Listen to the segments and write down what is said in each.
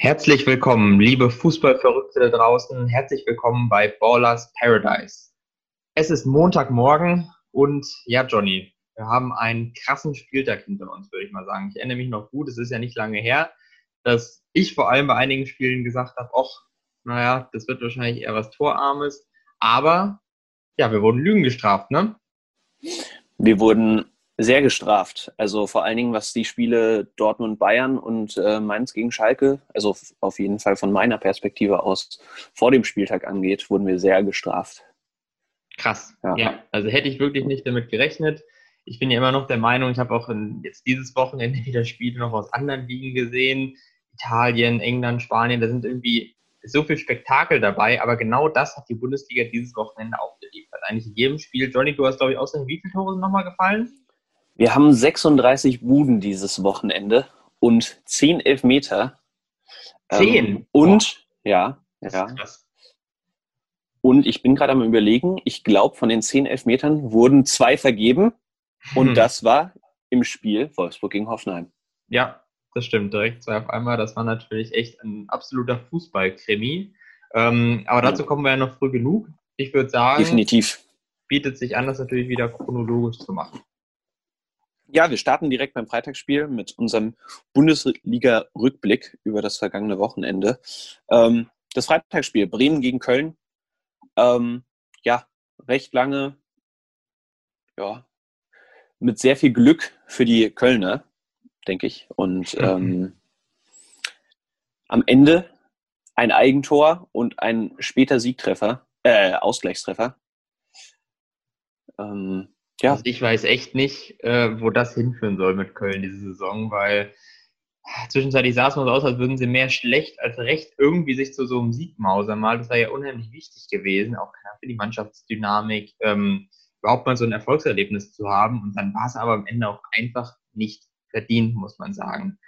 Herzlich willkommen, liebe Fußballverrückte da draußen. Herzlich willkommen bei Ballers Paradise. Es ist Montagmorgen und ja, Johnny, wir haben einen krassen Spieltag hinter uns, würde ich mal sagen. Ich erinnere mich noch gut, es ist ja nicht lange her, dass ich vor allem bei einigen Spielen gesagt habe, ach, naja, das wird wahrscheinlich eher was Torarmes. Aber ja, wir wurden Lügen gestraft, ne? Wir wurden sehr gestraft. Also vor allen Dingen, was die Spiele Dortmund-Bayern und äh, Mainz gegen Schalke, also auf jeden Fall von meiner Perspektive aus vor dem Spieltag angeht, wurden wir sehr gestraft. Krass. Ja, ja also hätte ich wirklich nicht damit gerechnet. Ich bin ja immer noch der Meinung, ich habe auch in, jetzt dieses Wochenende wieder Spiele noch aus anderen Ligen gesehen. Italien, England, Spanien, da sind irgendwie so viel Spektakel dabei, aber genau das hat die Bundesliga dieses Wochenende auch geliefert. Eigentlich in jedem Spiel. Johnny, du hast, glaube ich, außerdem wie viele Tore sind nochmal gefallen? Wir haben 36 Buden dieses Wochenende und 10 Elfmeter. 10? Ähm, und, oh. ja, ja. Und ich bin gerade am überlegen, ich glaube, von den 10 Elfmetern wurden zwei vergeben. Und hm. das war im Spiel Wolfsburg gegen Hoffenheim. Ja, das stimmt. Direkt zwei auf einmal. Das war natürlich echt ein absoluter Fußballkrimi. Ähm, aber dazu kommen wir ja noch früh genug. Ich würde sagen, definitiv bietet sich an, das natürlich wieder chronologisch zu machen. Ja, wir starten direkt beim Freitagsspiel mit unserem Bundesliga-Rückblick über das vergangene Wochenende. Ähm, das Freitagsspiel Bremen gegen Köln. Ähm, ja, recht lange, ja, mit sehr viel Glück für die Kölner, denke ich. Und mhm. ähm, am Ende ein Eigentor und ein später Siegtreffer, äh, Ausgleichstreffer. Ähm, ja. Also ich weiß echt nicht, äh, wo das hinführen soll mit Köln diese Saison, weil zwischenzeitlich sah es mal so aus, als würden sie mehr schlecht als recht irgendwie sich zu so einem Sieg mausern mal. Das war ja unheimlich wichtig gewesen, auch für die Mannschaftsdynamik, ähm, überhaupt mal so ein Erfolgserlebnis zu haben. Und dann war es aber am Ende auch einfach nicht verdient, muss man sagen.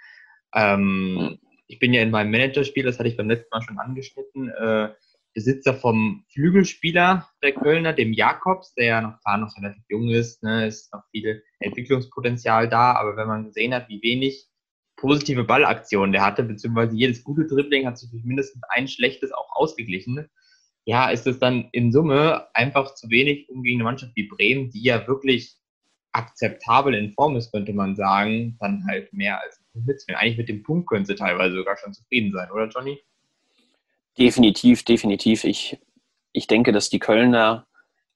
Ähm, ich bin ja in meinem Managerspiel, das hatte ich beim letzten Mal schon angeschnitten, äh, Besitzer vom Flügelspieler der Kölner, dem Jakobs, der ja noch klar noch relativ jung ist, ne, ist noch viel Entwicklungspotenzial da, aber wenn man gesehen hat, wie wenig positive Ballaktionen der hatte, beziehungsweise jedes gute Dribbling hat sich durch mindestens ein schlechtes auch ausgeglichen, ja, ist es dann in Summe einfach zu wenig, um gegen eine Mannschaft wie Bremen, die ja wirklich akzeptabel in Form ist, könnte man sagen, dann halt mehr als mitzunehmen. Eigentlich mit dem Punkt können sie teilweise sogar schon zufrieden sein, oder Johnny? Definitiv, definitiv. Ich, ich denke, dass die Kölner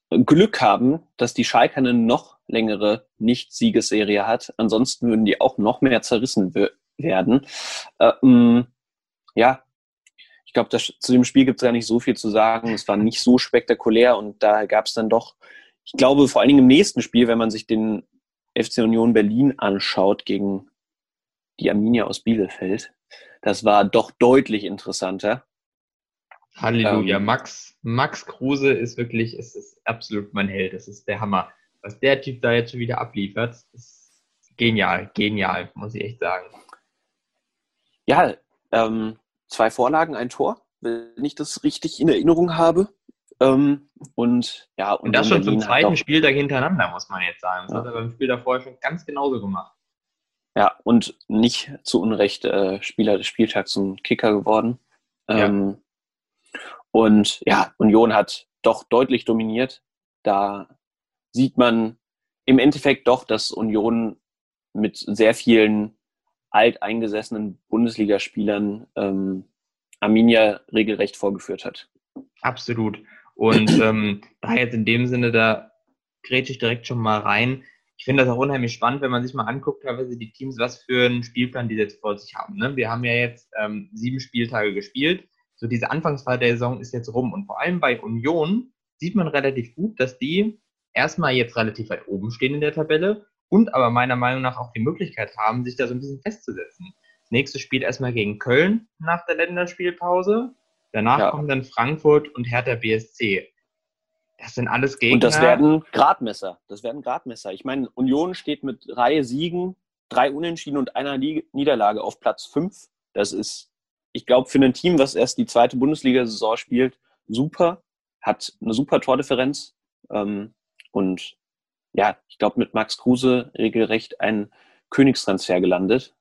Glück haben, dass die Schalke eine noch längere Nicht-Siegesserie hat. Ansonsten würden die auch noch mehr zerrissen werden. Ähm, ja, ich glaube, zu dem Spiel gibt es gar nicht so viel zu sagen. Es war nicht so spektakulär und da gab es dann doch, ich glaube, vor allen Dingen im nächsten Spiel, wenn man sich den FC Union Berlin anschaut gegen die Arminia aus Bielefeld, das war doch deutlich interessanter. Halleluja. Ähm, Max, Max Kruse ist wirklich, es ist absolut mein Held. Das ist der Hammer. Was der Typ da jetzt schon wieder abliefert, ist genial, genial, muss ich echt sagen. Ja, ähm, zwei Vorlagen, ein Tor, wenn ich das richtig in Erinnerung habe. Ähm, und ja, und, und das schon Berlin zum zweiten Spieltag hintereinander, muss man jetzt sagen. Das ja. hat er beim Spiel davor schon ganz genauso gemacht. Ja, und nicht zu Unrecht äh, Spieler des Spieltags zum Kicker geworden. Ähm, und ja, Union hat doch deutlich dominiert. Da sieht man im Endeffekt doch, dass Union mit sehr vielen alteingesessenen Bundesligaspielern ähm, Arminia regelrecht vorgeführt hat. Absolut. Und ähm, da jetzt in dem Sinne, da grätsche ich direkt schon mal rein. Ich finde das auch unheimlich spannend, wenn man sich mal anguckt, teilweise die Teams, was für einen Spielplan die jetzt vor sich haben. Ne? Wir haben ja jetzt ähm, sieben Spieltage gespielt so diese Anfangsphase der Saison ist jetzt rum. Und vor allem bei Union sieht man relativ gut, dass die erstmal jetzt relativ weit oben stehen in der Tabelle und aber meiner Meinung nach auch die Möglichkeit haben, sich da so ein bisschen festzusetzen. Das nächste Spiel erstmal gegen Köln nach der Länderspielpause. Danach ja. kommen dann Frankfurt und Hertha BSC. Das sind alles Gegner. Und das werden Gradmesser. Das werden Gradmesser. Ich meine, Union steht mit Reihe Siegen, drei Unentschieden und einer Niederlage auf Platz fünf. Das ist ich glaube, für ein Team, was erst die zweite Bundesliga-Saison spielt, super, hat eine super Tordifferenz. Ähm, und ja, ich glaube, mit Max Kruse regelrecht ein Königstransfer gelandet.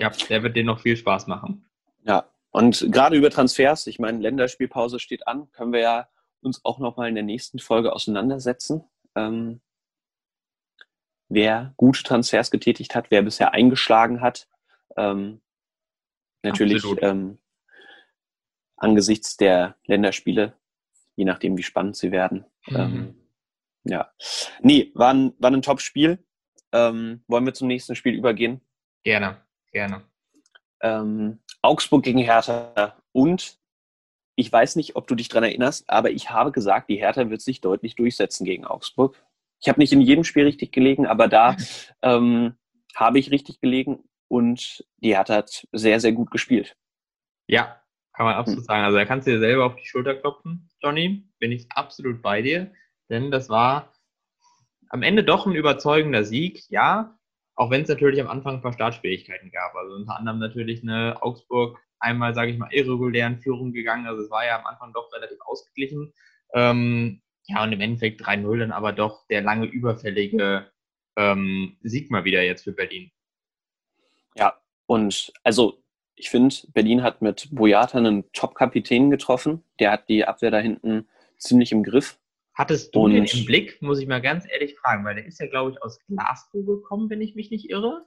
Ja, der wird dir noch viel Spaß machen. Ja, und gerade über Transfers, ich meine, Länderspielpause steht an, können wir ja uns auch nochmal in der nächsten Folge auseinandersetzen. Ähm, wer gute Transfers getätigt hat, wer bisher eingeschlagen hat. Ähm, natürlich ähm, angesichts der Länderspiele, je nachdem, wie spannend sie werden. Mhm. Ähm, ja. Nee, war ein, war ein Top-Spiel. Ähm, wollen wir zum nächsten Spiel übergehen? Gerne, gerne. Ähm, Augsburg gegen Hertha und ich weiß nicht, ob du dich daran erinnerst, aber ich habe gesagt, die Hertha wird sich deutlich durchsetzen gegen Augsburg. Ich habe nicht in jedem Spiel richtig gelegen, aber da ähm, habe ich richtig gelegen und die hat sehr, sehr gut gespielt. Ja, kann man absolut hm. sagen. Also da kannst du dir selber auf die Schulter klopfen, Johnny. Bin ich absolut bei dir. Denn das war am Ende doch ein überzeugender Sieg, ja. Auch wenn es natürlich am Anfang ein paar Startschwierigkeiten gab. Also unter anderem natürlich eine Augsburg einmal, sage ich mal, irregulären Führung gegangen. Also es war ja am Anfang doch relativ ausgeglichen. Ähm, ja, und im Endeffekt 3-0 dann aber doch der lange überfällige ähm, Sieg mal wieder jetzt für Berlin. Ja, und also ich finde, Berlin hat mit Boyata einen Top-Kapitän getroffen. Der hat die Abwehr da hinten ziemlich im Griff. Hattest du und, den im Blick, muss ich mal ganz ehrlich fragen, weil der ist ja, glaube ich, aus Glasgow gekommen, wenn ich mich nicht irre.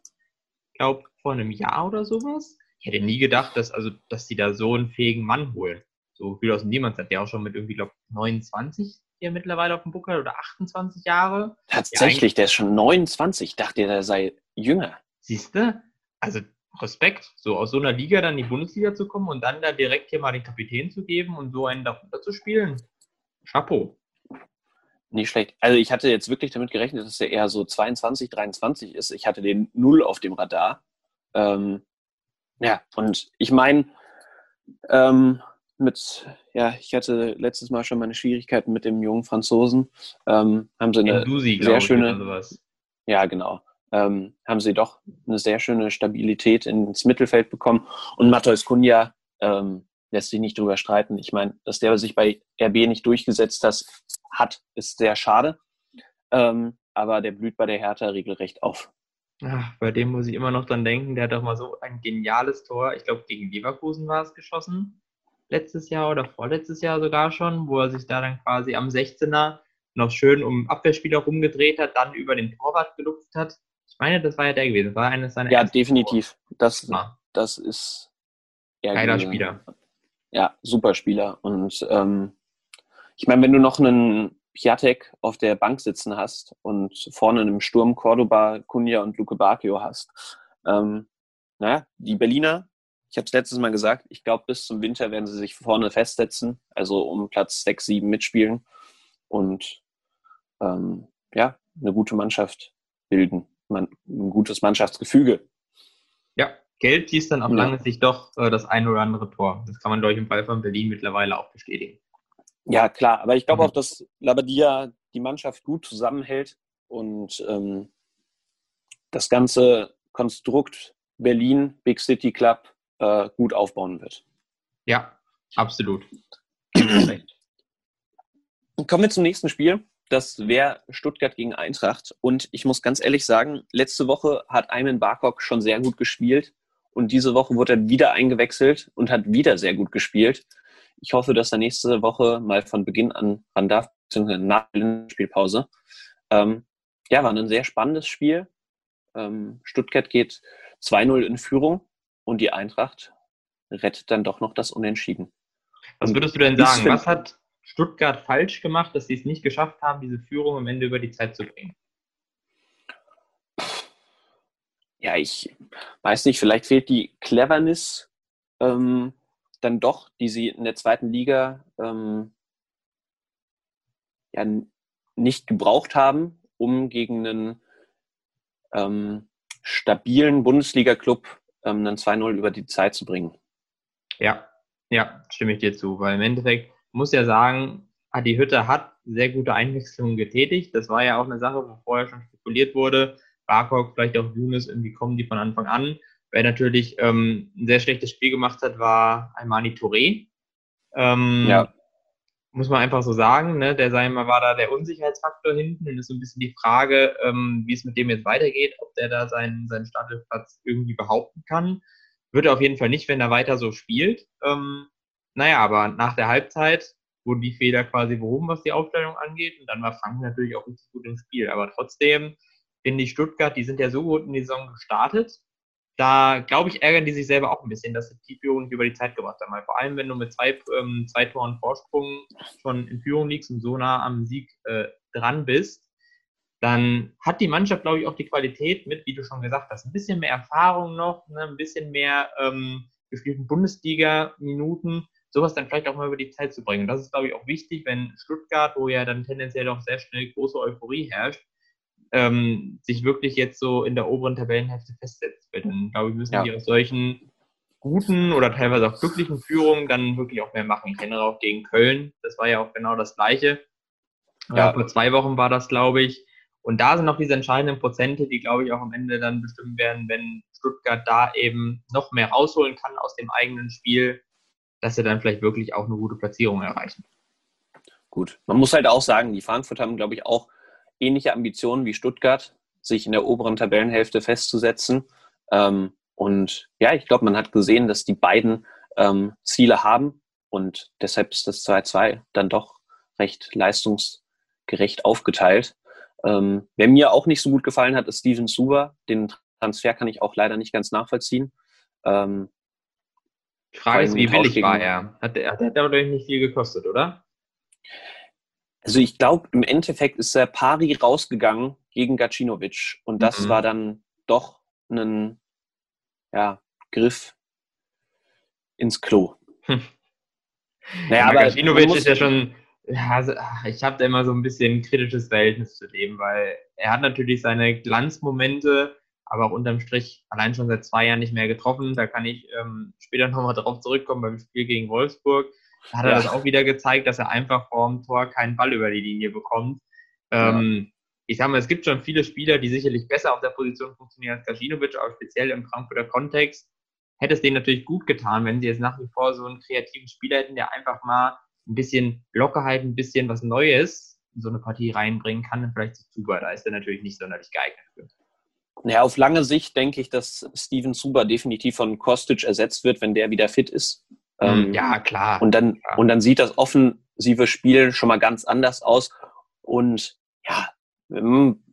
Ich glaube, vor einem Jahr oder sowas. Ich hätte nie gedacht, dass, also, dass die da so einen fähigen Mann holen. So viel aus dem Niemandsland, der auch schon mit irgendwie, glaube 29 hier mittlerweile auf dem Buckel oder 28 Jahre. Tatsächlich, der ist schon 29. Ich dachte, der sei jünger. Siehst du? Also Respekt, so aus so einer Liga dann in die Bundesliga zu kommen und dann da direkt hier mal den Kapitän zu geben und so einen darunter zu spielen. Chapeau. Nicht schlecht. Also ich hatte jetzt wirklich damit gerechnet, dass er eher so 22, 23 ist. Ich hatte den Null auf dem Radar. Ähm, ja, und ich meine, ähm, mit, ja, ich hatte letztes Mal schon meine Schwierigkeiten mit dem jungen Franzosen. Ähm, haben sie eine Dusi, sehr schöne, ja genau, ähm, haben sie doch eine sehr schöne Stabilität ins Mittelfeld bekommen. Und Matthäus Kunja ähm, lässt sich nicht drüber streiten. Ich meine, dass der sich bei RB nicht durchgesetzt hat, hat ist sehr schade. Ähm, aber der blüht bei der Hertha regelrecht auf. Ach, bei dem muss ich immer noch dran denken. Der hat doch mal so ein geniales Tor, ich glaube gegen Leverkusen war es geschossen, letztes Jahr oder vorletztes Jahr sogar schon, wo er sich da dann quasi am 16er noch schön um Abwehrspieler rumgedreht hat, dann über den Torwart gelupft hat. Ich meine, das war ja der gewesen. Das war eines seiner Ja, definitiv. Das, das ist Geiler Spieler ja, super Spieler. Und ähm, ich meine, wenn du noch einen Piatek auf der Bank sitzen hast und vorne im Sturm Cordoba, Cunha und Luke Bacchio hast, ähm, naja, die Berliner, ich habe es letztes Mal gesagt, ich glaube, bis zum Winter werden sie sich vorne festsetzen, also um Platz 6, 7 mitspielen und ähm, ja, eine gute Mannschaft bilden, man, ein gutes Mannschaftsgefüge. Ja, Geld hieß dann auf ja. lange Sicht doch äh, das ein oder andere Tor. Das kann man, ich, im Fall von Berlin mittlerweile auch bestätigen. Ja, klar. Aber ich glaube mhm. auch, dass Labadia die Mannschaft gut zusammenhält und ähm, das ganze Konstrukt Berlin, Big City Club, äh, gut aufbauen wird. Ja, absolut. Kommen wir zum nächsten Spiel. Das wäre Stuttgart gegen Eintracht. Und ich muss ganz ehrlich sagen, letzte Woche hat Ayman Barkok schon sehr gut gespielt. Und diese Woche wurde er wieder eingewechselt und hat wieder sehr gut gespielt. Ich hoffe, dass er nächste Woche mal von Beginn an ran darf, beziehungsweise nach der Spielpause. Ähm, ja, war ein sehr spannendes Spiel. Ähm, Stuttgart geht 2-0 in Führung und die Eintracht rettet dann doch noch das Unentschieden. Was würdest du denn sagen? Was hat Stuttgart falsch gemacht, dass sie es nicht geschafft haben, diese Führung am Ende über die Zeit zu bringen? ja, ich weiß nicht, vielleicht fehlt die Cleverness ähm, dann doch, die sie in der zweiten Liga ähm, ja, nicht gebraucht haben, um gegen einen ähm, stabilen Bundesliga-Club ähm, einen 2-0 über die Zeit zu bringen. Ja, ja, stimme ich dir zu, weil im Endeffekt muss ja sagen, Adi Hütte hat sehr gute Einwechslungen getätigt. Das war ja auch eine Sache, wo vorher schon spekuliert wurde, Barkok, vielleicht auch Younes, irgendwie kommen die von Anfang an. Wer natürlich ähm, ein sehr schlechtes Spiel gemacht hat, war Almani Touré. Ähm, ja. Muss man einfach so sagen, ne? der sei mal, war da der Unsicherheitsfaktor hinten und ist so ein bisschen die Frage, ähm, wie es mit dem jetzt weitergeht, ob der da seinen, seinen Startelfplatz irgendwie behaupten kann. Wird er auf jeden Fall nicht, wenn er weiter so spielt. Ähm, naja, aber nach der Halbzeit wurden die Fehler quasi behoben, was die Aufstellung angeht. Und dann war Frank natürlich auch richtig gut im Spiel. Aber trotzdem finde ich Stuttgart, die sind ja so gut in die Saison gestartet. Da, glaube ich, ärgern die sich selber auch ein bisschen, dass sie die Führung nicht über die Zeit gebracht haben. Weil vor allem, wenn du mit zwei, ähm, zwei Toren Vorsprung schon in Führung liegst und so nah am Sieg äh, dran bist, dann hat die Mannschaft, glaube ich, auch die Qualität mit, wie du schon gesagt hast, ein bisschen mehr Erfahrung noch, ne, ein bisschen mehr ähm, gespielten Bundesliga-Minuten, sowas dann vielleicht auch mal über die Zeit zu bringen. Und das ist, glaube ich, auch wichtig, wenn Stuttgart, wo ja dann tendenziell auch sehr schnell große Euphorie herrscht, ähm, sich wirklich jetzt so in der oberen Tabellenhälfte festsetzt. Weil dann, glaube ich, müssen ja. die aus solchen guten oder teilweise auch glücklichen Führungen dann wirklich auch mehr machen. Ich erinnere auch gegen Köln, das war ja auch genau das Gleiche. Ja. Äh, vor zwei Wochen war das, glaube ich. Und da sind noch diese entscheidenden Prozente, die, glaube ich, auch am Ende dann bestimmt werden, wenn Stuttgart da eben noch mehr rausholen kann aus dem eigenen Spiel, dass sie dann vielleicht wirklich auch eine gute Platzierung erreichen. Gut, man muss halt auch sagen, die Frankfurter haben, glaube ich, auch ähnliche Ambitionen wie Stuttgart, sich in der oberen Tabellenhälfte festzusetzen. Ähm, und ja, ich glaube, man hat gesehen, dass die beiden ähm, Ziele haben und deshalb ist das 2-2 dann doch recht leistungsgerecht aufgeteilt. Ähm, wer mir auch nicht so gut gefallen hat, ist Steven Suber. Den Transfer kann ich auch leider nicht ganz nachvollziehen. Ähm, die Frage ist, wie billig war er? Hat der, hat der dadurch nicht viel gekostet, oder? Also ich glaube, im Endeffekt ist der Pari rausgegangen gegen Gacinovic und das mhm. war dann doch ein ja, Griff ins Klo. Hm. Naja, aber Gacinovic ist ja schon, ja, also, ich habe da immer so ein bisschen ein kritisches Verhältnis zu dem, weil er hat natürlich seine Glanzmomente, aber auch unterm Strich allein schon seit zwei Jahren nicht mehr getroffen. Da kann ich ähm, später nochmal drauf zurückkommen beim Spiel gegen Wolfsburg. Da hat er ja. das auch wieder gezeigt, dass er einfach vorm Tor keinen Ball über die Linie bekommt. Ähm, ja. Ich sage mal, es gibt schon viele Spieler, die sicherlich besser auf der Position funktionieren als Kajinovic, aber speziell im Frankfurter Kontext hätte es denen natürlich gut getan, wenn sie jetzt nach wie vor so einen kreativen Spieler hätten, der einfach mal ein bisschen Lockerheit, ein bisschen was Neues in so eine Partie reinbringen kann, dann vielleicht zu Zuber. Da ist er natürlich nicht sonderlich geeignet für. Ja, auf lange Sicht denke ich, dass Steven Zuber definitiv von Kostic ersetzt wird, wenn der wieder fit ist. Hm, ähm, ja, klar. Und dann, klar. und dann sieht das offensive Spiel schon mal ganz anders aus. Und ja,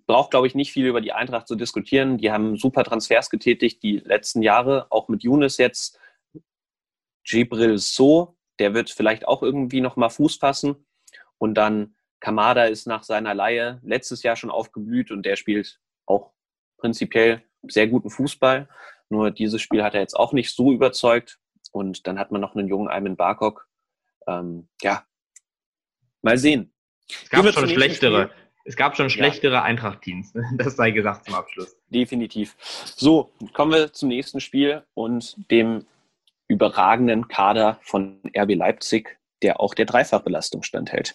braucht, glaube ich, nicht viel über die Eintracht zu diskutieren. Die haben super Transfers getätigt die letzten Jahre, auch mit Younes jetzt. Gibril So, der wird vielleicht auch irgendwie noch mal Fuß fassen. Und dann Kamada ist nach seiner Laie letztes Jahr schon aufgeblüht und der spielt auch prinzipiell sehr guten Fußball. Nur dieses Spiel hat er jetzt auch nicht so überzeugt. Und dann hat man noch einen jungen Ayman Barkok. Ähm, ja, mal sehen. Es gab schon schlechtere. Es gab schon schlechtere ja. Eintracht-Teams. Das sei gesagt zum Abschluss. Definitiv. So, kommen wir zum nächsten Spiel und dem überragenden Kader von RB Leipzig, der auch der Dreifachbelastung standhält.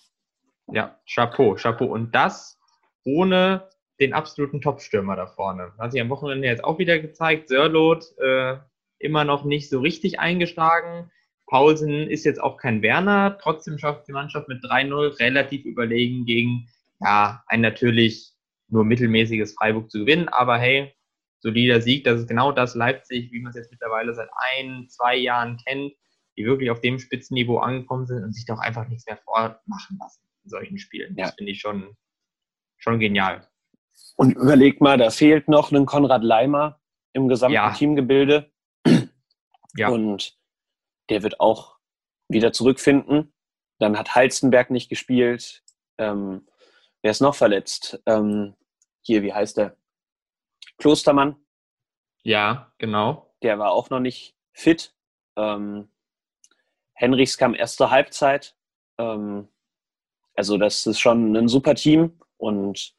Ja, Chapeau, Chapeau. Und das ohne den absoluten Top-Stürmer da vorne. Hat sich am Wochenende jetzt auch wieder gezeigt. Sörlot äh, immer noch nicht so richtig eingeschlagen. Paulsen ist jetzt auch kein Werner. Trotzdem schafft die Mannschaft mit 3-0 relativ überlegen gegen ja, ein natürlich nur mittelmäßiges Freiburg zu gewinnen. Aber hey, solider Sieg. Das ist genau das Leipzig, wie man es jetzt mittlerweile seit ein, zwei Jahren kennt, die wirklich auf dem Spitzenniveau angekommen sind und sich doch einfach nichts mehr vormachen lassen in solchen Spielen. Ja. Das finde ich schon, schon genial. Und überleg mal, da fehlt noch ein Konrad Leimer im gesamten ja. Teamgebilde. Ja. Und der wird auch wieder zurückfinden. Dann hat Halstenberg nicht gespielt. Ähm, wer ist noch verletzt? Ähm, hier, wie heißt der? Klostermann. Ja, genau. Der war auch noch nicht fit. Ähm, Henrichs kam erste Halbzeit. Ähm, also das ist schon ein super Team und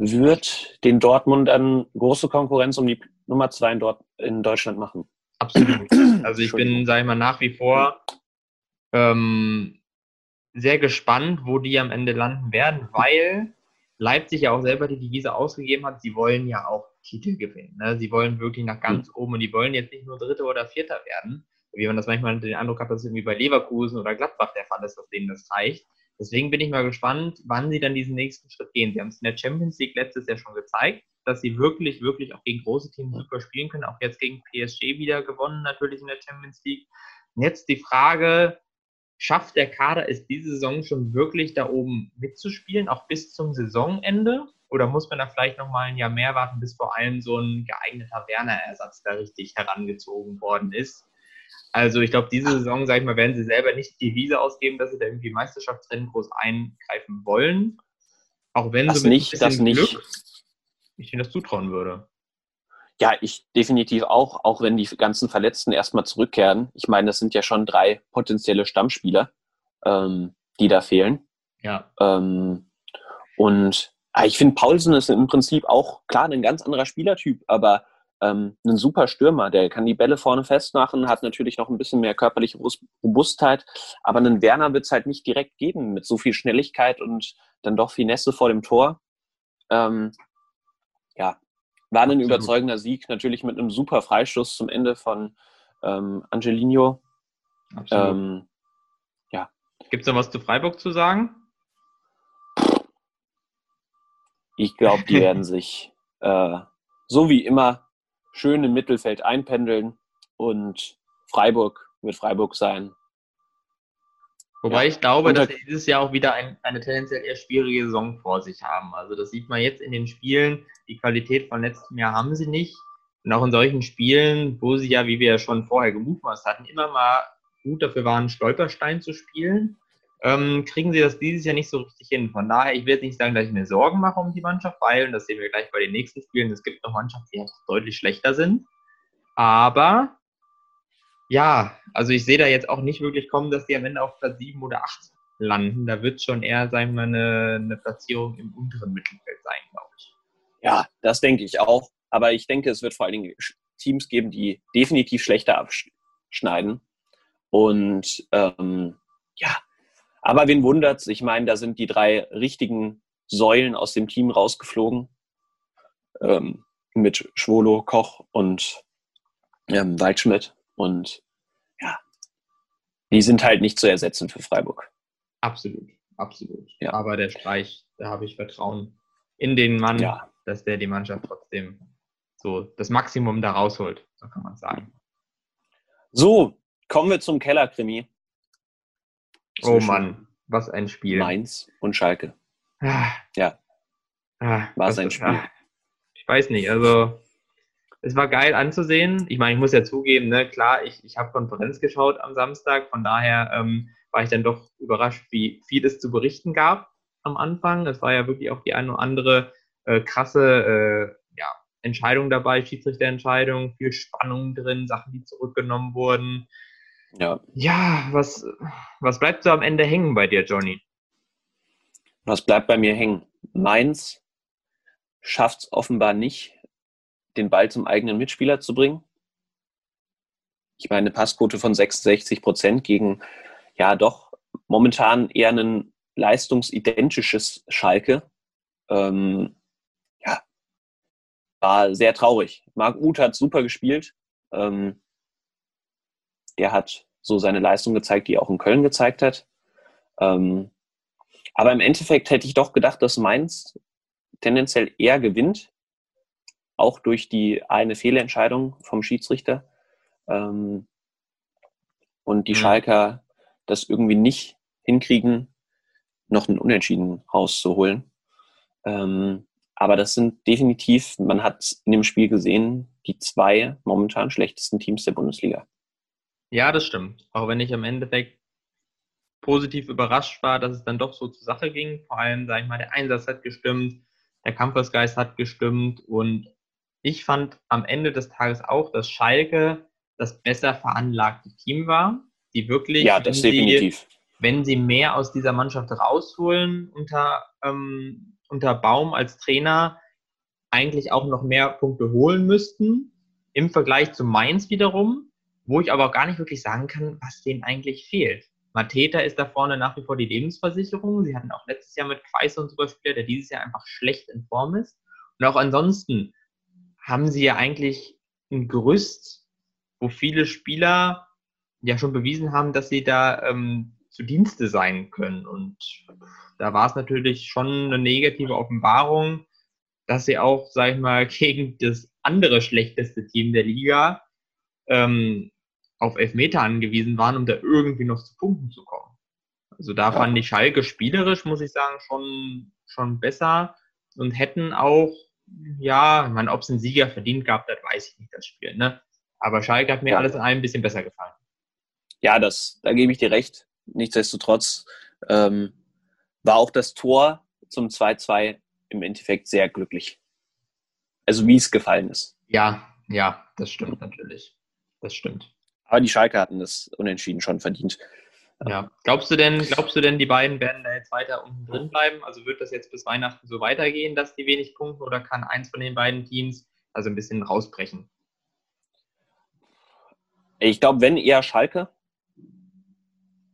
wird den Dortmund dann große Konkurrenz um die Nummer zwei in, Dort in Deutschland machen. Absolut. Also ich bin, sage ich mal, nach wie vor ähm, sehr gespannt, wo die am Ende landen werden, weil Leipzig ja auch selber die Devise ausgegeben hat, sie wollen ja auch Titel gewinnen. Ne? Sie wollen wirklich nach ganz mhm. oben und die wollen jetzt nicht nur Dritter oder Vierter werden, wie man das manchmal den Eindruck hat, dass es irgendwie bei Leverkusen oder Gladbach der Fall ist, dass denen das reicht. Deswegen bin ich mal gespannt, wann sie dann diesen nächsten Schritt gehen. Sie haben es in der Champions League letztes Jahr schon gezeigt, dass sie wirklich, wirklich auch gegen große Teams super spielen können. Auch jetzt gegen PSG wieder gewonnen, natürlich in der Champions League. Und jetzt die Frage, schafft der Kader es diese Saison schon wirklich da oben mitzuspielen, auch bis zum Saisonende? Oder muss man da vielleicht noch mal ein Jahr mehr warten, bis vor allem so ein geeigneter Werner-Ersatz da richtig herangezogen worden ist? Also ich glaube, diese Saison, sage ich mal, werden sie selber nicht die Wiese ausgeben, dass sie da irgendwie Meisterschaftsrennen groß eingreifen wollen. Auch wenn das sie mit nicht, ein bisschen das Glück, ich ihnen das zutrauen würde. Ja, ich definitiv auch, auch wenn die ganzen Verletzten erstmal zurückkehren. Ich meine, das sind ja schon drei potenzielle Stammspieler, ähm, die da fehlen. Ja. Ähm, und ah, ich finde, Paulsen ist im Prinzip auch klar ein ganz anderer Spielertyp, aber ähm, ein super Stürmer, der kann die Bälle vorne festmachen, hat natürlich noch ein bisschen mehr körperliche Robustheit, aber einen Werner wird es halt nicht direkt geben mit so viel Schnelligkeit und dann doch Finesse vor dem Tor. Ähm, ja, war ein überzeugender Sieg, natürlich mit einem super Freistoß zum Ende von ähm, Angelino. Absolut. Ähm, ja. Gibt es noch was zu Freiburg zu sagen? Ich glaube, die werden sich äh, so wie immer schön im Mittelfeld einpendeln und Freiburg wird Freiburg sein. Wobei ja. ich glaube, dass sie dieses Jahr auch wieder ein, eine tendenziell eher schwierige Saison vor sich haben. Also das sieht man jetzt in den Spielen. Die Qualität von letztem Jahr haben sie nicht. Und auch in solchen Spielen, wo sie ja, wie wir ja schon vorher gemutmaßt hatten, immer mal gut dafür waren, Stolperstein zu spielen, ähm, kriegen sie das dieses Jahr nicht so richtig hin. Von daher, ich jetzt nicht sagen, dass ich mir Sorgen mache um die Mannschaft, weil, und das sehen wir gleich bei den nächsten Spielen, es gibt noch Mannschaften, die deutlich schlechter sind. Aber ja, also ich sehe da jetzt auch nicht wirklich kommen, dass die am Ende auf Platz 7 oder 8 landen. Da wird schon eher, sagen wir, eine, eine Platzierung im unteren Mittelfeld sein, glaube ich. Ja, das denke ich auch. Aber ich denke, es wird vor allen Dingen Teams geben, die definitiv schlechter abschneiden. Und ähm, ja, aber wen wundert's? Ich meine, da sind die drei richtigen Säulen aus dem Team rausgeflogen. Ähm, mit Schwolo, Koch und ähm, Waldschmidt. Und ja, die sind halt nicht zu ersetzen für Freiburg. Absolut, absolut. Ja. Aber der Streich, da habe ich Vertrauen in den Mann, ja. dass der die Mannschaft trotzdem so das Maximum da rausholt, so kann man sagen. So, kommen wir zum Kellerkrimi. Oh Mann, was ein Spiel. Mainz und Schalke. Ah. Ja. Ah, war es ein Spiel. Ah. Ich weiß nicht, also es war geil anzusehen. Ich meine, ich muss ja zugeben, ne, klar, ich, ich habe Konferenz geschaut am Samstag, von daher ähm, war ich dann doch überrascht, wie viel es zu berichten gab am Anfang. Es war ja wirklich auch die eine oder andere äh, krasse äh, ja, Entscheidung dabei, Schiedsrichterentscheidung, viel Spannung drin, Sachen, die zurückgenommen wurden. Ja. Ja, was, was bleibt so am Ende hängen bei dir, Johnny? Was bleibt bei mir hängen? Mainz schafft es offenbar nicht, den Ball zum eigenen Mitspieler zu bringen. Ich meine, eine Passquote von 66 Prozent gegen, ja, doch momentan eher ein leistungsidentisches Schalke. Ähm, ja, war sehr traurig. Marc Uth hat super gespielt. Ähm, der hat so seine Leistung gezeigt, die er auch in Köln gezeigt hat. Ähm, aber im Endeffekt hätte ich doch gedacht, dass Mainz tendenziell eher gewinnt, auch durch die eine Fehlentscheidung vom Schiedsrichter. Ähm, und die mhm. Schalker das irgendwie nicht hinkriegen, noch einen Unentschieden rauszuholen. Ähm, aber das sind definitiv, man hat in dem Spiel gesehen, die zwei momentan schlechtesten Teams der Bundesliga. Ja, das stimmt. Auch wenn ich im Endeffekt positiv überrascht war, dass es dann doch so zur Sache ging. Vor allem, sage ich mal, der Einsatz hat gestimmt, der Kampfesgeist hat gestimmt und ich fand am Ende des Tages auch, dass Schalke das besser veranlagte Team war, die wirklich, ja, wenn. Sie, wenn sie mehr aus dieser Mannschaft rausholen unter, ähm, unter Baum als Trainer, eigentlich auch noch mehr Punkte holen müssten. Im Vergleich zu Mainz wiederum, wo ich aber auch gar nicht wirklich sagen kann, was denen eigentlich fehlt. Mateta ist da vorne nach wie vor die Lebensversicherung. Sie hatten auch letztes Jahr mit Kreise und Superspieler, der dieses Jahr einfach schlecht in Form ist. Und auch ansonsten haben sie ja eigentlich ein Gerüst, wo viele Spieler ja schon bewiesen haben, dass sie da ähm, zu Dienste sein können. Und da war es natürlich schon eine negative Offenbarung, dass sie auch, sag ich mal, gegen das andere schlechteste Team der Liga ähm, auf Elfmeter angewiesen waren, um da irgendwie noch zu Punkten zu kommen. Also da ja. fand ich Schalke spielerisch, muss ich sagen, schon, schon besser und hätten auch, ja, ich meine, ob es einen Sieger verdient gab, das weiß ich nicht, das Spiel, ne? Aber Schalke hat mir ja. alles in allem ein bisschen besser gefallen. Ja, das, da gebe ich dir recht. Nichtsdestotrotz ähm, war auch das Tor zum 2-2 im Endeffekt sehr glücklich. Also wie es gefallen ist. Ja, ja, das stimmt natürlich. Das stimmt. Aber die Schalke hatten das unentschieden schon verdient. Ja. Glaubst du denn, glaubst du denn, die beiden werden da jetzt weiter unten drin bleiben? Also wird das jetzt bis Weihnachten so weitergehen, dass die wenig punkten oder kann eins von den beiden Teams also ein bisschen rausbrechen? Ich glaube, wenn eher Schalke.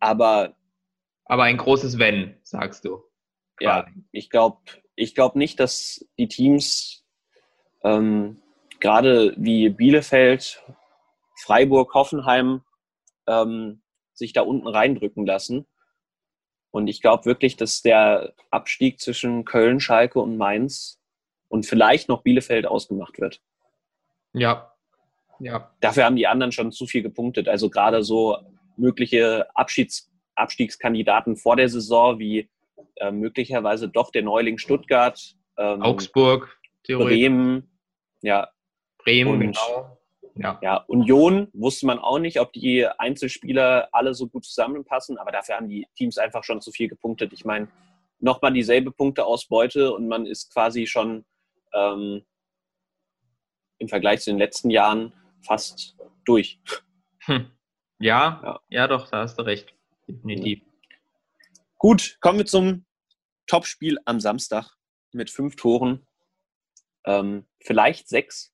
Aber. Aber ein großes Wenn, sagst du. Ja, ich glaube ich glaub nicht, dass die Teams ähm, gerade wie Bielefeld, Freiburg, Hoffenheim ähm, sich da unten reindrücken lassen. Und ich glaube wirklich, dass der Abstieg zwischen Köln, Schalke und Mainz und vielleicht noch Bielefeld ausgemacht wird. Ja. ja. Dafür haben die anderen schon zu viel gepunktet. Also gerade so mögliche Abschieds Abstiegskandidaten vor der Saison, wie äh, möglicherweise doch der Neuling Stuttgart, ähm, Augsburg, Bremen, ja. Bremen, und, genau. Ja. ja, Union wusste man auch nicht, ob die Einzelspieler alle so gut zusammenpassen, aber dafür haben die Teams einfach schon zu viel gepunktet. Ich meine, nochmal dieselbe Punkteausbeute und man ist quasi schon ähm, im Vergleich zu den letzten Jahren fast durch. Hm. Ja, ja, ja, doch, da hast du recht. Definitiv. Gut, kommen wir zum Topspiel am Samstag mit fünf Toren. Ähm, vielleicht sechs,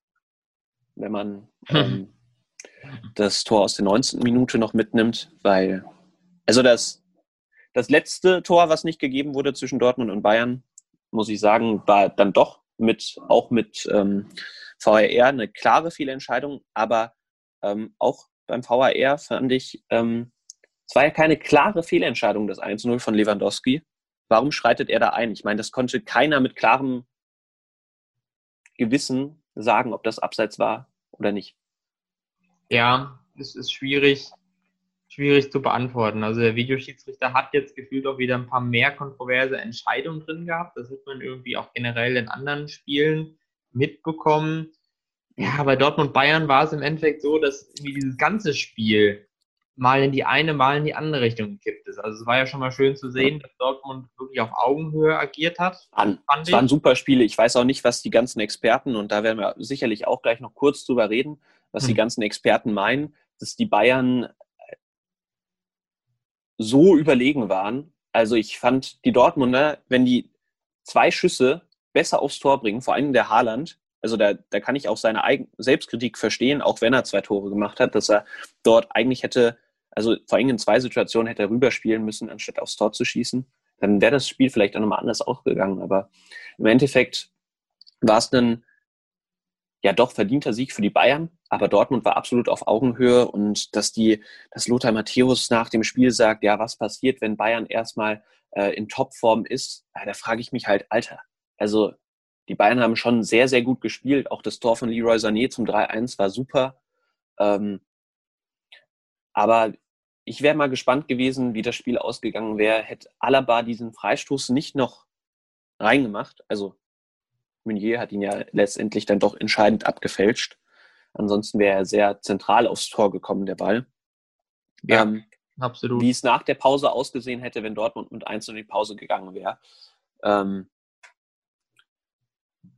wenn man ähm, das Tor aus der 19. Minute noch mitnimmt, weil, also das, das letzte Tor, was nicht gegeben wurde zwischen Dortmund und Bayern, muss ich sagen, war dann doch mit, auch mit ähm, VRR eine klare Fehlentscheidung, aber ähm, auch beim VAR fand ich, ähm, es war ja keine klare Fehlentscheidung, das 1-0 von Lewandowski. Warum schreitet er da ein? Ich meine, das konnte keiner mit klarem Gewissen sagen, ob das Abseits war oder nicht. Ja, es ist schwierig, schwierig zu beantworten. Also der Videoschiedsrichter hat jetzt gefühlt auch wieder ein paar mehr kontroverse Entscheidungen drin gehabt. Das hat man irgendwie auch generell in anderen Spielen mitbekommen. Ja, bei Dortmund Bayern war es im Endeffekt so, dass irgendwie dieses ganze Spiel mal in die eine, mal in die andere Richtung gekippt ist. Also es war ja schon mal schön zu sehen, dass Dortmund wirklich auf Augenhöhe agiert hat. An, es waren super Spiele. Ich weiß auch nicht, was die ganzen Experten, und da werden wir sicherlich auch gleich noch kurz drüber reden, was hm. die ganzen Experten meinen, dass die Bayern so überlegen waren. Also ich fand die Dortmunder, wenn die zwei Schüsse besser aufs Tor bringen, vor allem der Haaland, also da, da kann ich auch seine Eigen Selbstkritik verstehen, auch wenn er zwei Tore gemacht hat, dass er dort eigentlich hätte, also vor allem in zwei Situationen hätte er rüberspielen müssen, anstatt aufs Tor zu schießen. Dann wäre das Spiel vielleicht auch nochmal anders ausgegangen. Aber im Endeffekt war es ein ja doch verdienter Sieg für die Bayern, aber Dortmund war absolut auf Augenhöhe und dass die, dass Lothar Matthäus nach dem Spiel sagt, ja, was passiert, wenn Bayern erstmal äh, in Topform ist, ja, da frage ich mich halt, Alter. Also die Bayern haben schon sehr, sehr gut gespielt. Auch das Tor von Leroy Sané zum 3-1 war super. Ähm, aber ich wäre mal gespannt gewesen, wie das Spiel ausgegangen wäre, hätte Alaba diesen Freistoß nicht noch reingemacht. Also Meunier hat ihn ja letztendlich dann doch entscheidend abgefälscht. Ansonsten wäre er sehr zentral aufs Tor gekommen, der Ball. Ja, ähm, absolut. Wie es nach der Pause ausgesehen hätte, wenn Dortmund mit 1 in die Pause gegangen wäre. Ähm,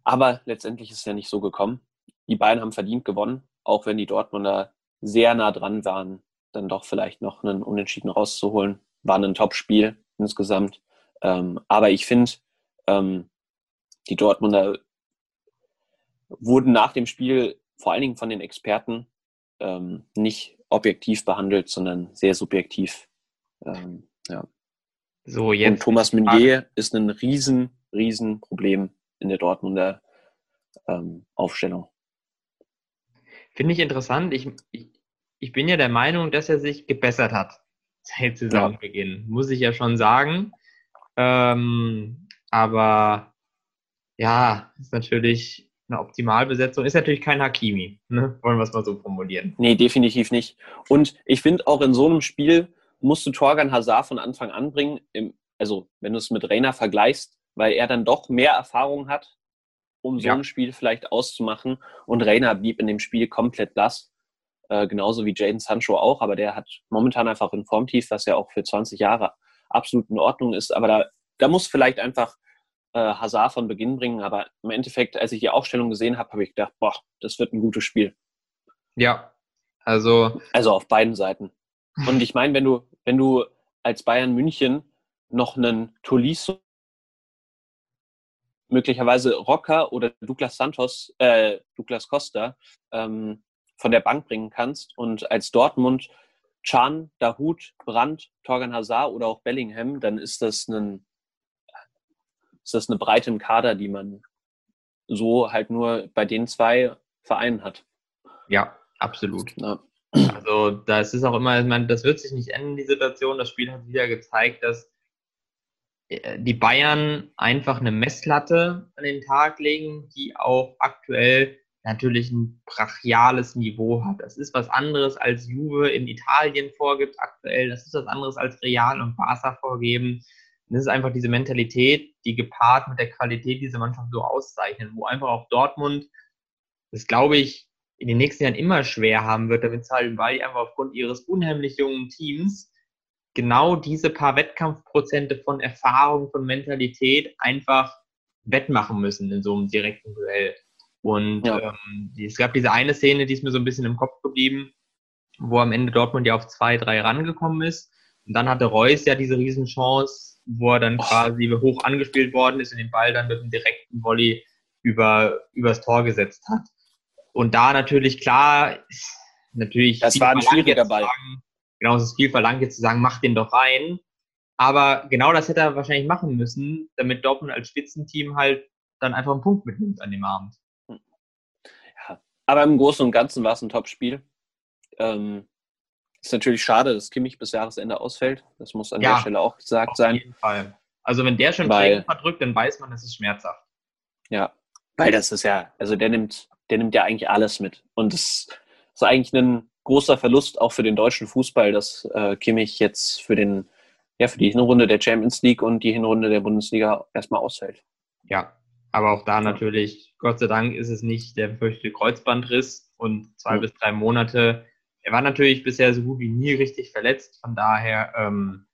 aber letztendlich ist es ja nicht so gekommen. Die beiden haben verdient gewonnen, auch wenn die Dortmunder sehr nah dran waren, dann doch vielleicht noch einen Unentschieden rauszuholen. War ein Top-Spiel insgesamt. Ähm, aber ich finde, ähm, die Dortmunder wurden nach dem Spiel vor allen Dingen von den Experten ähm, nicht objektiv behandelt, sondern sehr subjektiv. Ähm, ja. So, jetzt Und Thomas Meunier ist ein riesen, riesen Problem in der Dortmunder ähm, Aufstellung. Finde ich interessant. Ich, ich, ich bin ja der Meinung, dass er sich gebessert hat seit Saisonbeginn, ja. muss ich ja schon sagen. Ähm, aber ja, ist natürlich eine Optimalbesetzung. Ist natürlich kein Hakimi, ne? wollen wir es mal so formulieren. Nee, definitiv nicht. Und ich finde auch in so einem Spiel musst du Torgan Hazard von Anfang an bringen. Im, also, wenn du es mit Reiner vergleichst, weil er dann doch mehr Erfahrung hat, um so ja. ein Spiel vielleicht auszumachen. Und Reiner blieb in dem Spiel komplett blass. Äh, genauso wie Jaden Sancho auch, aber der hat momentan einfach ein Formtief, was ja auch für 20 Jahre absolut in Ordnung ist. Aber da, da muss vielleicht einfach äh, Hazard von Beginn bringen. Aber im Endeffekt, als ich die Aufstellung gesehen habe, habe ich gedacht, boah, das wird ein gutes Spiel. Ja, also. Also auf beiden Seiten. Und ich meine, wenn du, wenn du als Bayern München noch einen Tolisso, möglicherweise Rocker oder Douglas Santos, äh, Douglas Costa ähm, von der Bank bringen kannst und als Dortmund Chan, Dahut, Brandt, Torgan Hazard oder auch Bellingham, dann ist das ein ist das eine breite im Kader, die man so halt nur bei den zwei Vereinen hat. Ja, absolut. Ja. Also das ist auch immer, ich meine, das wird sich nicht ändern, die Situation. Das Spiel hat wieder gezeigt, dass die Bayern einfach eine Messlatte an den Tag legen, die auch aktuell natürlich ein brachiales Niveau hat. Das ist was anderes als Juve in Italien vorgibt aktuell. Das ist was anderes als Real und Barca vorgeben. Und das ist einfach diese Mentalität, die gepaart mit der Qualität dieser Mannschaft so auszeichnet, wo einfach auch Dortmund, das glaube ich, in den nächsten Jahren immer schwer haben wird, damit zahlen, weil die einfach aufgrund ihres unheimlich jungen Teams genau diese paar Wettkampfprozente von Erfahrung, von Mentalität einfach wettmachen müssen in so einem direkten Duell. Und ja. ähm, es gab diese eine Szene, die ist mir so ein bisschen im Kopf geblieben, wo am Ende Dortmund ja auf zwei, drei rangekommen ist. Und dann hatte Reus ja diese Riesenchance, wo er dann oh. quasi hoch angespielt worden ist und den Ball dann mit einem direkten Volley über, übers Tor gesetzt hat. Und da natürlich klar, natürlich. Das war ein schwieriger Ball. Sagen, genau, es ist viel verlangt, jetzt zu sagen, mach den doch rein. Aber genau das hätte er wahrscheinlich machen müssen, damit Dortmund als Spitzenteam halt dann einfach einen Punkt mitnimmt an dem Abend. Ja, aber im Großen und Ganzen war es ein Top-Spiel. Ähm, ist natürlich schade, dass Kimmich bis Jahresende ausfällt. Das muss an ja, der Stelle auch gesagt auf sein. Auf jeden Fall. Also wenn der schon Weil, verdrückt, dann weiß man, es ist schmerzhaft. Ja, weil das ist ja, also der nimmt der nimmt ja eigentlich alles mit. Und es ist eigentlich ein großer Verlust auch für den deutschen Fußball, dass äh, Kimmich jetzt für den ja für die Hinrunde der Champions League und die Hinrunde der Bundesliga erstmal ausfällt. Ja, aber auch da natürlich, Gott sei Dank ist es nicht der befürchtete Kreuzbandriss und zwei mhm. bis drei Monate. Er war natürlich bisher so gut wie nie richtig verletzt, von daher ähm,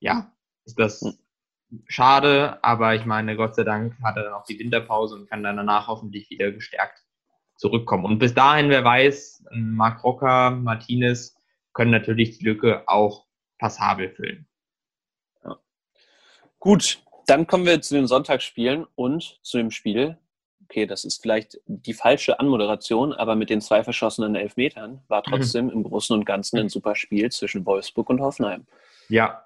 ja, ist das mhm. schade, aber ich meine, Gott sei Dank hat er dann auch die Winterpause und kann dann danach hoffentlich wieder gestärkt zurückkommen. Und bis dahin, wer weiß, Marc Rocker, Martinez können natürlich die Lücke auch passabel füllen. Ja. Gut, dann kommen wir zu den Sonntagsspielen und zu dem Spiel. Okay, das ist vielleicht die falsche Anmoderation, aber mit den zwei verschossenen Elfmetern war mhm. trotzdem mhm. im Großen und Ganzen ein super Spiel zwischen Wolfsburg und Hoffenheim. Ja,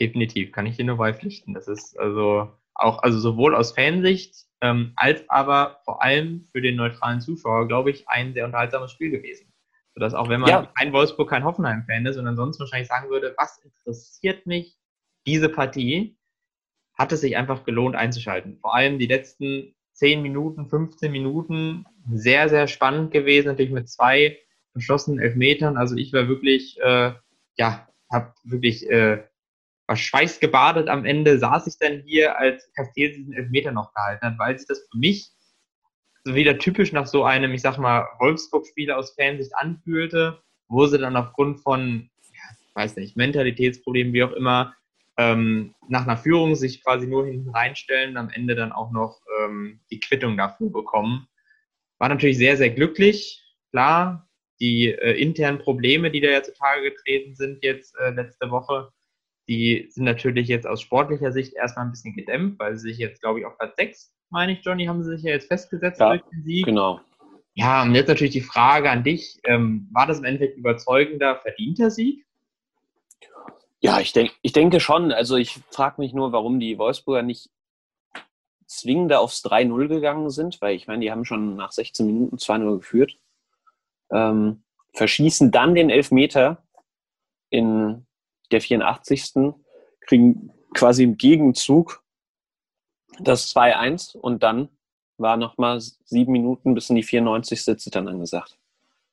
definitiv, kann ich dir nur beipflichten. Das ist also auch, also sowohl aus Fansicht ähm, als aber vor allem für den neutralen Zuschauer, glaube ich, ein sehr unterhaltsames Spiel gewesen. Sodass auch wenn man ja. kein Wolfsburg, kein Hoffenheim-Fan ist und ansonsten wahrscheinlich sagen würde, was interessiert mich diese Partie, hat es sich einfach gelohnt einzuschalten. Vor allem die letzten 10 Minuten, 15 Minuten, sehr, sehr spannend gewesen, natürlich mit zwei verschossenen Elfmetern. Also ich war wirklich, äh, ja, habe wirklich äh, schweißgebadet am Ende, saß ich dann hier, als Castells diesen Elfmeter noch gehalten hat, weil sich das für mich so wieder typisch nach so einem, ich sag mal, Wolfsburg-Spiel aus Fansicht anfühlte, wo sie dann aufgrund von, ja, weiß nicht, Mentalitätsproblemen, wie auch immer, ähm, nach einer Führung sich quasi nur hinten reinstellen und am Ende dann auch noch ähm, die Quittung dafür bekommen. War natürlich sehr, sehr glücklich. Klar, die äh, internen Probleme, die da ja zutage getreten sind jetzt äh, letzte Woche, die sind natürlich jetzt aus sportlicher Sicht erstmal ein bisschen gedämpft, weil sie sich jetzt, glaube ich, auf Platz 6, meine ich, Johnny, haben sie sich ja jetzt festgesetzt ja, durch den Sieg. Genau. Ja, und jetzt natürlich die Frage an dich: ähm, War das im Endeffekt überzeugender, verdienter Sieg? Ja, ich, denk, ich denke schon. Also, ich frage mich nur, warum die Wolfsburger nicht zwingender aufs 3-0 gegangen sind, weil ich meine, die haben schon nach 16 Minuten 2-0 geführt. Ähm, verschießen dann den Elfmeter in der 84. kriegen quasi im Gegenzug das 2-1 und dann war nochmal sieben Minuten bis in die 94. Zittern angesagt.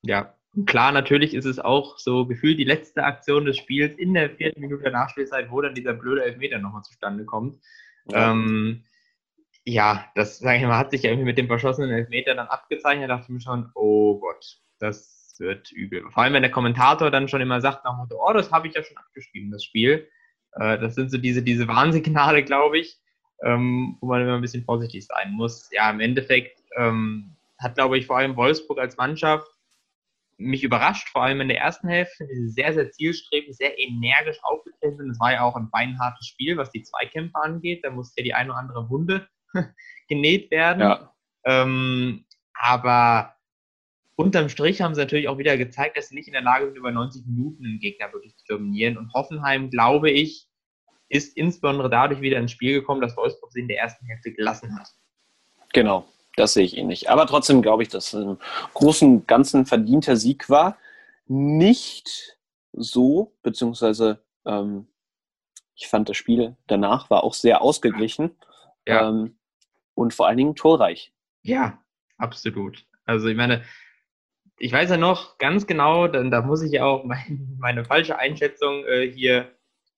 Ja, klar, natürlich ist es auch so gefühlt die letzte Aktion des Spiels in der vierten Minute der Nachspielzeit, wo dann dieser blöde Elfmeter nochmal zustande kommt. Ja. Ähm, ja, das, sage ich mal, hat sich ja irgendwie mit dem verschossenen Elfmeter dann abgezeichnet. Da dachte ich mir schon, oh Gott, das wird übel. Vor allem, wenn der Kommentator dann schon immer sagt, nach Motto, oh, das habe ich ja schon abgeschrieben, das Spiel. Äh, das sind so diese, diese Warnsignale, glaube ich, ähm, wo man immer ein bisschen vorsichtig sein muss. Ja, im Endeffekt ähm, hat, glaube ich, vor allem Wolfsburg als Mannschaft mich überrascht, vor allem in der ersten Hälfte, die sehr, sehr zielstrebig, sehr energisch aufgetreten sind. Es war ja auch ein beinhartes Spiel, was die Zweikämpfe angeht. Da musste ja die eine oder andere Wunde genäht werden. Ja. Ähm, aber unterm Strich haben sie natürlich auch wieder gezeigt, dass sie nicht in der Lage sind, über 90 Minuten einen Gegner wirklich zu dominieren. Und Hoffenheim, glaube ich, ist insbesondere dadurch wieder ins Spiel gekommen, dass Wolfsburg sie in der ersten Hälfte gelassen hat. Genau, das sehe ich ähnlich. Aber trotzdem glaube ich, dass es ein großen Ganzen verdienter Sieg war. Nicht so, beziehungsweise ähm, ich fand das Spiel danach war auch sehr ausgeglichen ja. ähm, und vor allen Dingen torreich. Ja, absolut. Also ich meine, ich weiß ja noch ganz genau, dann da muss ich ja auch mein, meine falsche Einschätzung äh, hier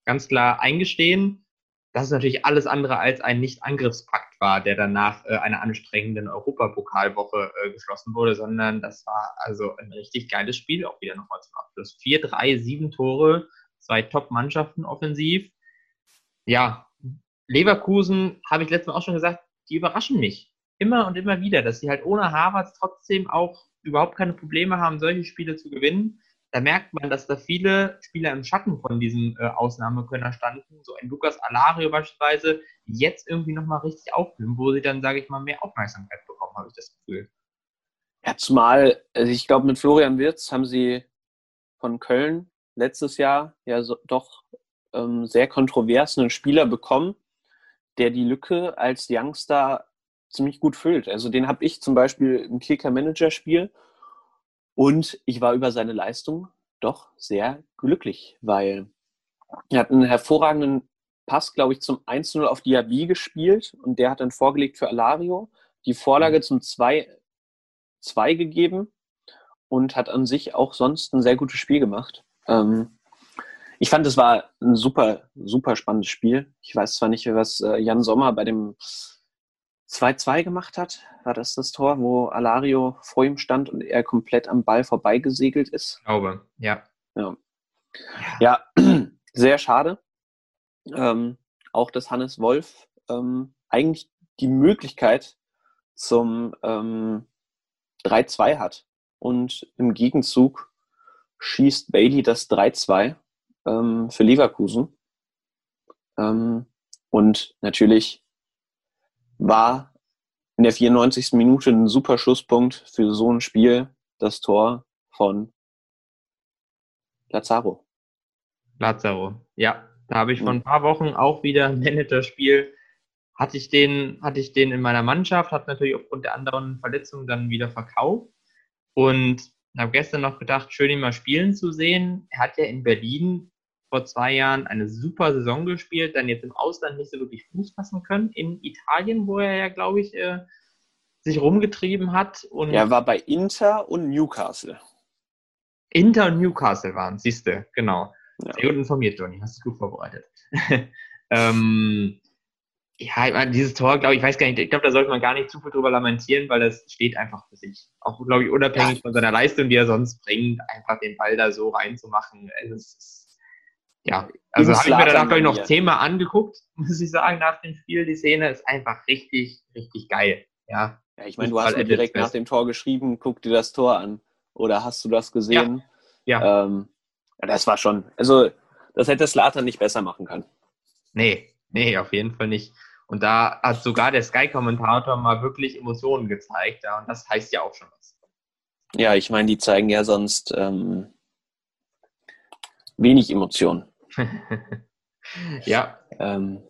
ganz klar eingestehen, dass es natürlich alles andere als ein Nicht-Angriffspakt war, der danach äh, einer anstrengenden Europapokalwoche äh, geschlossen wurde, sondern das war also ein richtig geiles Spiel, auch wieder nochmal zum Abschluss. 4, 3, 7 Tore, zwei Top-Mannschaften offensiv. Ja, Leverkusen, habe ich letztes Mal auch schon gesagt, die überraschen mich. Immer und immer wieder, dass sie halt ohne Harvards trotzdem auch überhaupt keine Probleme haben, solche Spiele zu gewinnen da merkt man, dass da viele Spieler im Schatten von diesem äh, Ausnahmekönner standen. So ein Lukas Alario beispielsweise, die jetzt irgendwie nochmal richtig aufblühen, wo sie dann, sage ich mal, mehr Aufmerksamkeit bekommen, habe ich das Gefühl. Ja, zumal, also ich glaube, mit Florian Wirz haben sie von Köln letztes Jahr ja so, doch ähm, sehr kontrovers einen Spieler bekommen, der die Lücke als Youngster ziemlich gut füllt. Also den habe ich zum Beispiel im Kicker-Manager-Spiel und ich war über seine Leistung doch sehr glücklich, weil er hat einen hervorragenden Pass, glaube ich, zum 1-0 auf Diaby gespielt und der hat dann vorgelegt für Alario, die Vorlage zum 2-2 gegeben und hat an sich auch sonst ein sehr gutes Spiel gemacht. Ähm, ich fand, es war ein super, super spannendes Spiel. Ich weiß zwar nicht, was äh, Jan Sommer bei dem 2-2 gemacht hat. War das das Tor, wo Alario vor ihm stand und er komplett am Ball vorbeigesegelt ist? Ich glaube, ja. Ja, ja sehr schade. Ähm, auch, dass Hannes Wolf ähm, eigentlich die Möglichkeit zum ähm, 3-2 hat. Und im Gegenzug schießt Bailey das 3-2 ähm, für Leverkusen. Ähm, und natürlich war in der 94. Minute ein super Schlusspunkt für so ein Spiel, das Tor von Lazaro. Lazaro, ja. Da habe ich vor ein paar Wochen auch wieder ein Managerspiel. Hatte ich den, hatte ich den in meiner Mannschaft, hat natürlich aufgrund der anderen Verletzungen dann wieder verkauft. Und habe gestern noch gedacht, schön ihn mal spielen zu sehen. Er hat ja in Berlin vor zwei Jahren eine super Saison gespielt, dann jetzt im Ausland nicht so wirklich Fuß fassen können. In Italien, wo er ja, glaube ich, äh, sich rumgetrieben hat. Und er war bei Inter und Newcastle. Inter und Newcastle waren, siehst du, genau. Ja. Sehr gut informiert, Johnny, hast du gut vorbereitet. ähm, ja, ich meine, dieses Tor, glaube ich, weiß gar nicht, ich glaube, da sollte man gar nicht zu viel drüber lamentieren, weil das steht einfach für sich. Auch, glaube ich, unabhängig ja. von seiner Leistung, die er sonst bringt, einfach den Ball da so reinzumachen. Es ist, ja, also habe ich mir danach, glaube ich, noch zehnmal angeguckt, muss ich sagen, nach dem Spiel. Die Szene ist einfach richtig, richtig geil. Ja, ja ich meine, du hast mir direkt nach dem Tor geschrieben, guck dir das Tor an. Oder hast du das gesehen? Ja. ja. Ähm, das war schon, also das hätte Slater nicht besser machen können. Nee, nee, auf jeden Fall nicht. Und da hat sogar der Sky-Kommentator mal wirklich Emotionen gezeigt. Ja, und das heißt ja auch schon was. Ja, ich meine, die zeigen ja sonst ähm, wenig Emotionen. ja. Ähm,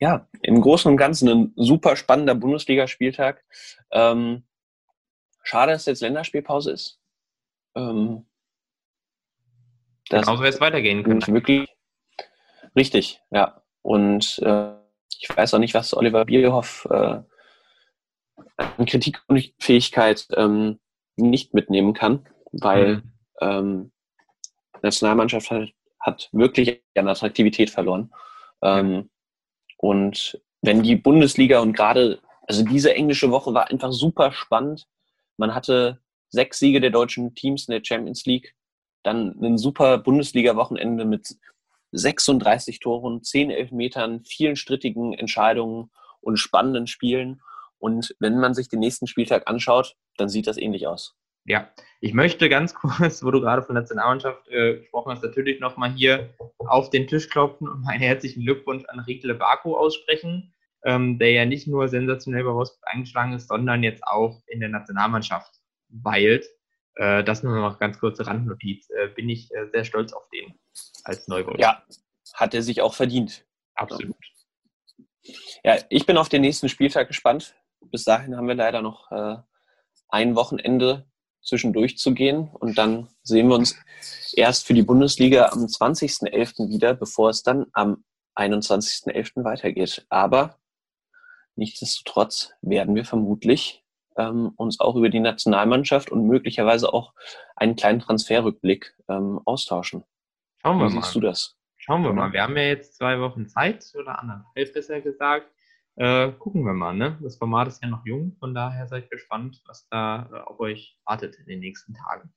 ja, im Großen und Ganzen ein super spannender Bundesligaspieltag. Ähm, schade, dass jetzt Länderspielpause ist. Ähm, das Genauso es weitergehen können. Wirklich, Richtig, ja. Und äh, ich weiß auch nicht, was Oliver Bierhoff äh, an Kritikfähigkeit ähm, nicht mitnehmen kann, weil mhm. ähm, Nationalmannschaft hat, hat wirklich an Attraktivität verloren. Ähm, und wenn die Bundesliga und gerade, also diese englische Woche war einfach super spannend. Man hatte sechs Siege der deutschen Teams in der Champions League, dann ein super Bundesliga-Wochenende mit 36 Toren, 10 Elfmetern, vielen strittigen Entscheidungen und spannenden Spielen. Und wenn man sich den nächsten Spieltag anschaut, dann sieht das ähnlich aus. Ja, ich möchte ganz kurz, wo du gerade von der Nationalmannschaft äh, gesprochen hast, natürlich nochmal hier auf den Tisch klopfen und meinen herzlichen Glückwunsch an Riedle Barco aussprechen, ähm, der ja nicht nur sensationell bei Wolfsburg eingeschlagen ist, sondern jetzt auch in der Nationalmannschaft weilt. Äh, das nur noch ganz kurze Randnotiz. Äh, bin ich äh, sehr stolz auf den als Neuwolf. Ja, hat er sich auch verdient. Absolut. Ja, ich bin auf den nächsten Spieltag gespannt. Bis dahin haben wir leider noch äh, ein Wochenende zwischendurch zu gehen und dann sehen wir uns erst für die Bundesliga am 20.11. wieder, bevor es dann am 21.11. weitergeht. Aber nichtsdestotrotz werden wir vermutlich ähm, uns auch über die Nationalmannschaft und möglicherweise auch einen kleinen Transferrückblick ähm, austauschen. Schauen wir Wie mal. siehst du das? Schauen wir mal. Wir haben ja jetzt zwei Wochen Zeit oder anderthalb besser gesagt. Äh, gucken wir mal, ne? Das Format ist ja noch jung, von daher seid gespannt, was da äh, auf euch wartet in den nächsten Tagen.